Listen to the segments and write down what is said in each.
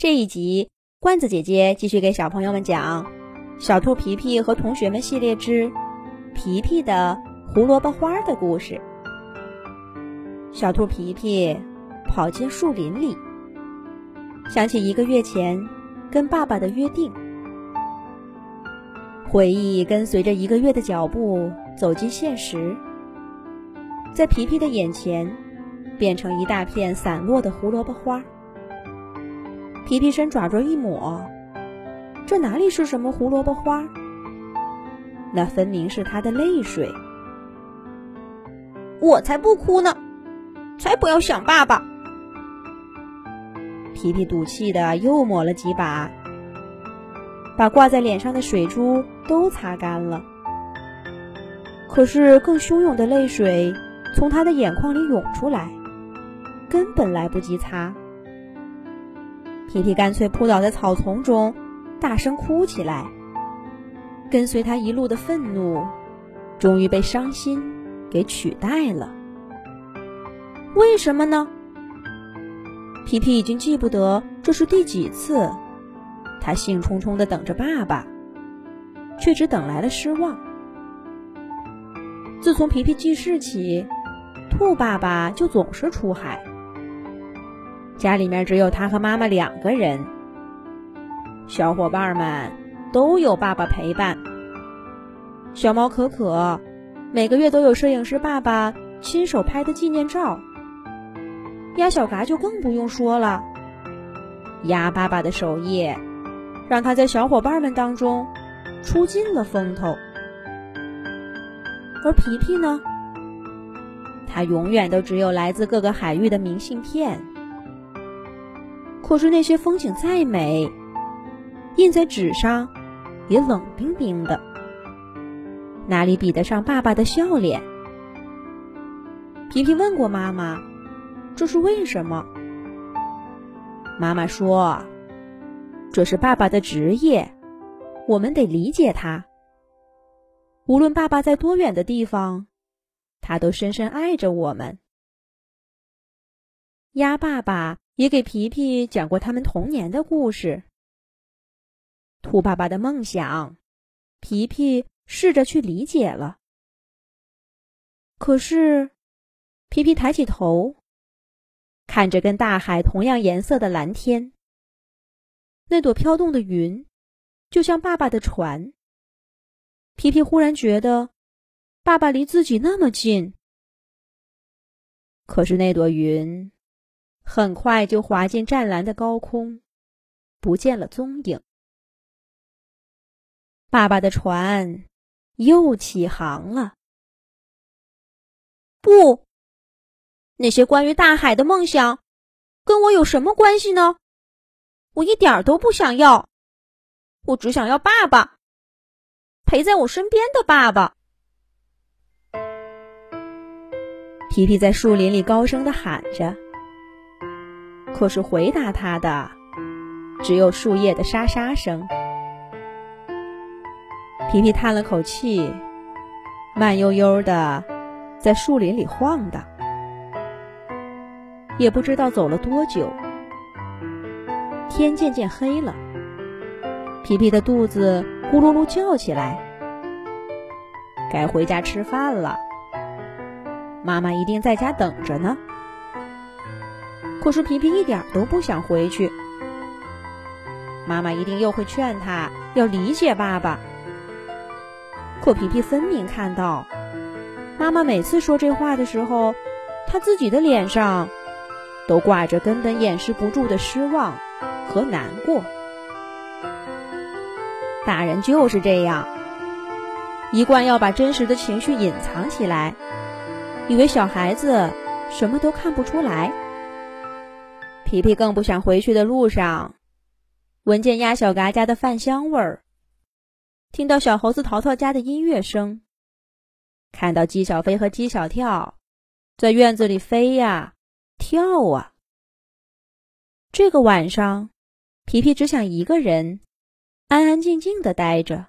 这一集，罐子姐姐继续给小朋友们讲《小兔皮皮和同学们系列之皮皮的胡萝卜花》的故事。小兔皮皮跑进树林里，想起一个月前跟爸爸的约定，回忆跟随着一个月的脚步走进现实，在皮皮的眼前变成一大片散落的胡萝卜花。皮皮伸爪爪一抹，这哪里是什么胡萝卜花？那分明是他的泪水。我才不哭呢，才不要想爸爸！皮皮赌气的又抹了几把，把挂在脸上的水珠都擦干了。可是更汹涌的泪水从他的眼眶里涌出来，根本来不及擦。皮皮干脆扑倒在草丛中，大声哭起来。跟随他一路的愤怒，终于被伤心给取代了。为什么呢？皮皮已经记不得这是第几次，他兴冲冲的等着爸爸，却只等来了失望。自从皮皮记事起，兔爸爸就总是出海。家里面只有他和妈妈两个人，小伙伴们都有爸爸陪伴。小猫可可每个月都有摄影师爸爸亲手拍的纪念照。鸭小嘎就更不用说了，鸭爸爸的手艺让他在小伙伴们当中出尽了风头。而皮皮呢，他永远都只有来自各个海域的明信片。可是那些风景再美，印在纸上也冷冰冰的，哪里比得上爸爸的笑脸？皮皮问过妈妈：“这是为什么？”妈妈说：“这是爸爸的职业，我们得理解他。无论爸爸在多远的地方，他都深深爱着我们。”鸭爸爸。也给皮皮讲过他们童年的故事。兔爸爸的梦想，皮皮试着去理解了。可是，皮皮抬起头，看着跟大海同样颜色的蓝天，那朵飘动的云，就像爸爸的船。皮皮忽然觉得，爸爸离自己那么近。可是那朵云。很快就滑进湛蓝的高空，不见了踪影。爸爸的船又起航了。不，那些关于大海的梦想，跟我有什么关系呢？我一点都不想要，我只想要爸爸，陪在我身边的爸爸。皮皮在树林里高声的喊着。可是回答他的只有树叶的沙沙声。皮皮叹了口气，慢悠悠的在树林里晃荡，也不知道走了多久，天渐渐黑了。皮皮的肚子咕噜噜叫起来，该回家吃饭了。妈妈一定在家等着呢。可是皮皮一点都不想回去，妈妈一定又会劝他要理解爸爸。可皮皮分明看到，妈妈每次说这话的时候，他自己的脸上都挂着根本掩饰不住的失望和难过。大人就是这样，一贯要把真实的情绪隐藏起来，以为小孩子什么都看不出来。皮皮更不想回去的路上，闻见鸭小嘎家的饭香味儿，听到小猴子淘淘家的音乐声，看到鸡小飞和鸡小跳在院子里飞呀跳啊。这个晚上，皮皮只想一个人安安静静的待着，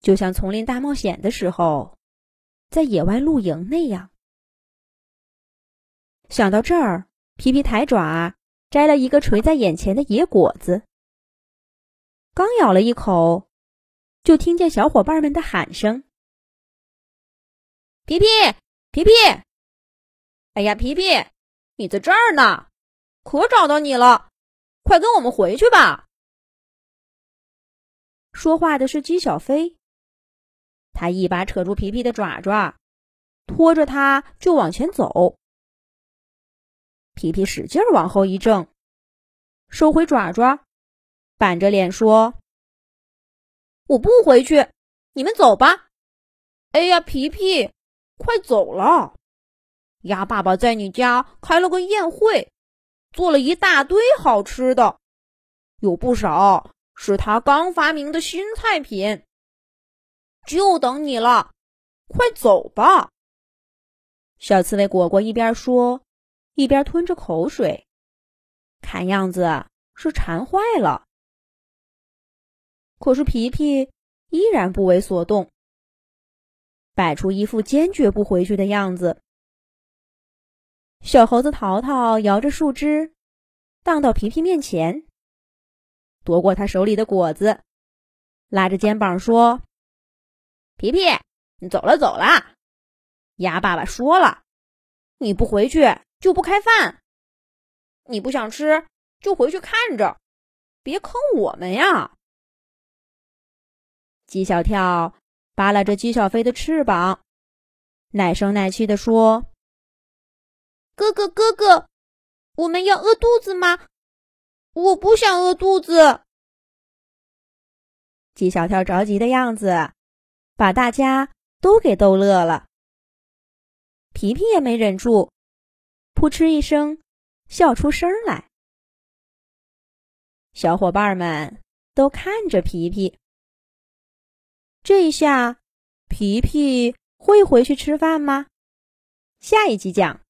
就像丛林大冒险的时候，在野外露营那样。想到这儿。皮皮抬爪，摘了一个垂在眼前的野果子，刚咬了一口，就听见小伙伴们的喊声：“皮皮，皮皮！哎呀，皮皮，你在这儿呢，可找到你了！快跟我们回去吧。”说话的是姬小飞，他一把扯住皮皮的爪爪，拖着他就往前走。皮皮使劲往后一挣，收回爪爪，板着脸说：“我不回去，你们走吧。”哎呀，皮皮，快走了！鸭爸爸在你家开了个宴会，做了一大堆好吃的，有不少是他刚发明的新菜品，就等你了。快走吧！小刺猬果果一边说。一边吞着口水，看样子是馋坏了。可是皮皮依然不为所动，摆出一副坚决不回去的样子。小猴子淘淘摇着树枝，荡到皮皮面前，夺过他手里的果子，拉着肩膀说：“皮皮，你走了走了，鸭爸爸说了，你不回去。”就不开饭，你不想吃就回去看着，别坑我们呀！鸡小跳扒拉着鸡小飞的翅膀，奶声奶气的说：“哥哥哥哥，我们要饿肚子吗？我不想饿肚子。”鸡小跳着急的样子，把大家都给逗乐了。皮皮也没忍住。扑哧一声，笑出声来。小伙伴们都看着皮皮。这一下，皮皮会回去吃饭吗？下一集讲。